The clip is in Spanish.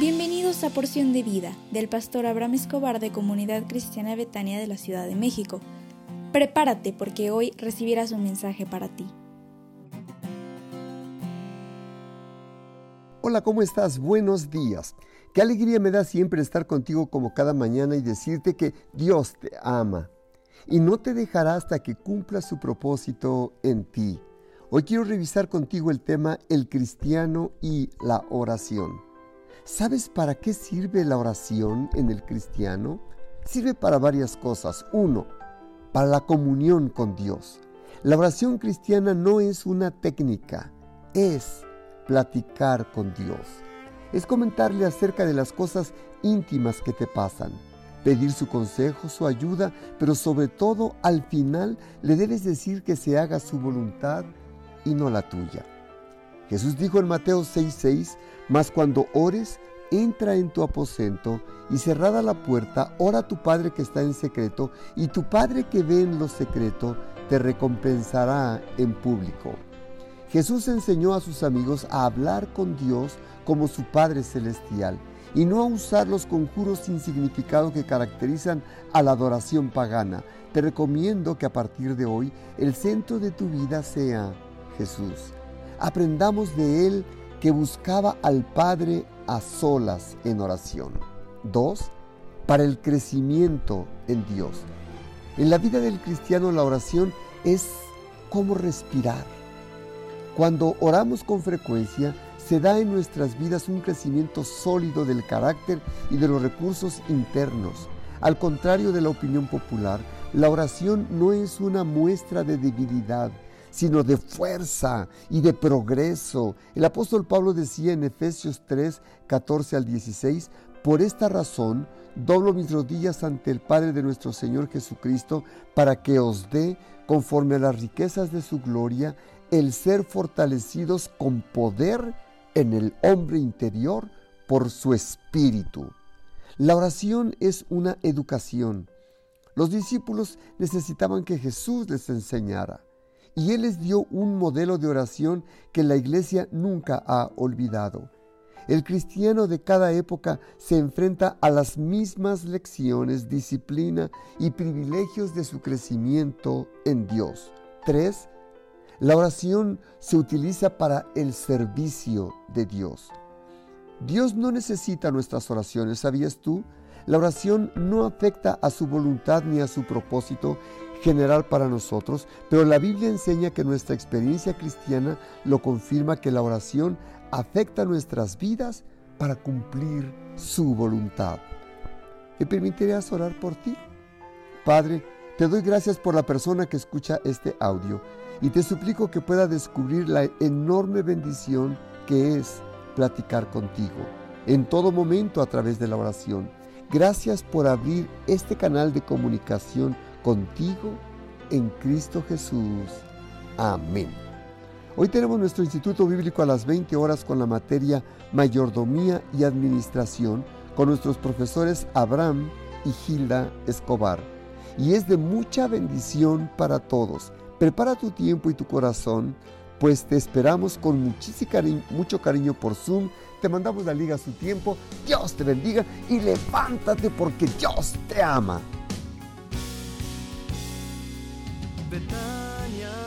Bienvenidos a Porción de Vida del pastor Abraham Escobar de Comunidad Cristiana Betania de la Ciudad de México. Prepárate porque hoy recibirás un mensaje para ti. Hola, ¿cómo estás? Buenos días. Qué alegría me da siempre estar contigo como cada mañana y decirte que Dios te ama y no te dejará hasta que cumpla su propósito en ti. Hoy quiero revisar contigo el tema el cristiano y la oración. ¿Sabes para qué sirve la oración en el cristiano? Sirve para varias cosas. Uno, para la comunión con Dios. La oración cristiana no es una técnica, es platicar con Dios. Es comentarle acerca de las cosas íntimas que te pasan, pedir su consejo, su ayuda, pero sobre todo al final le debes decir que se haga su voluntad y no la tuya. Jesús dijo en Mateo 6:6, mas cuando ores, entra en tu aposento y cerrada la puerta, ora a tu Padre que está en secreto, y tu Padre que ve en lo secreto te recompensará en público. Jesús enseñó a sus amigos a hablar con Dios como su Padre Celestial y no a usar los conjuros sin significado que caracterizan a la adoración pagana. Te recomiendo que a partir de hoy el centro de tu vida sea Jesús aprendamos de él que buscaba al Padre a solas en oración. Dos, para el crecimiento en Dios. En la vida del cristiano la oración es como respirar. Cuando oramos con frecuencia, se da en nuestras vidas un crecimiento sólido del carácter y de los recursos internos. Al contrario de la opinión popular, la oración no es una muestra de debilidad, sino de fuerza y de progreso. El apóstol Pablo decía en Efesios 3, 14 al 16, por esta razón doblo mis rodillas ante el Padre de nuestro Señor Jesucristo para que os dé, conforme a las riquezas de su gloria, el ser fortalecidos con poder en el hombre interior por su espíritu. La oración es una educación. Los discípulos necesitaban que Jesús les enseñara y Él les dio un modelo de oración que la iglesia nunca ha olvidado. El cristiano de cada época se enfrenta a las mismas lecciones, disciplina y privilegios de su crecimiento en Dios. 3. La oración se utiliza para el servicio de Dios. Dios no necesita nuestras oraciones, ¿sabías tú? La oración no afecta a su voluntad ni a su propósito general para nosotros, pero la Biblia enseña que nuestra experiencia cristiana lo confirma que la oración afecta nuestras vidas para cumplir su voluntad. ¿Me permitirías orar por ti? Padre, te doy gracias por la persona que escucha este audio y te suplico que pueda descubrir la enorme bendición que es platicar contigo en todo momento a través de la oración. Gracias por abrir este canal de comunicación contigo en Cristo Jesús. Amén. Hoy tenemos nuestro Instituto Bíblico a las 20 horas con la materia Mayordomía y Administración con nuestros profesores Abraham y Gilda Escobar. Y es de mucha bendición para todos. Prepara tu tiempo y tu corazón, pues te esperamos con muchísimo cariño, mucho cariño por Zoom. Te mandamos la liga a su tiempo. Dios te bendiga y levántate porque Dios te ama. Betania es mi hogar.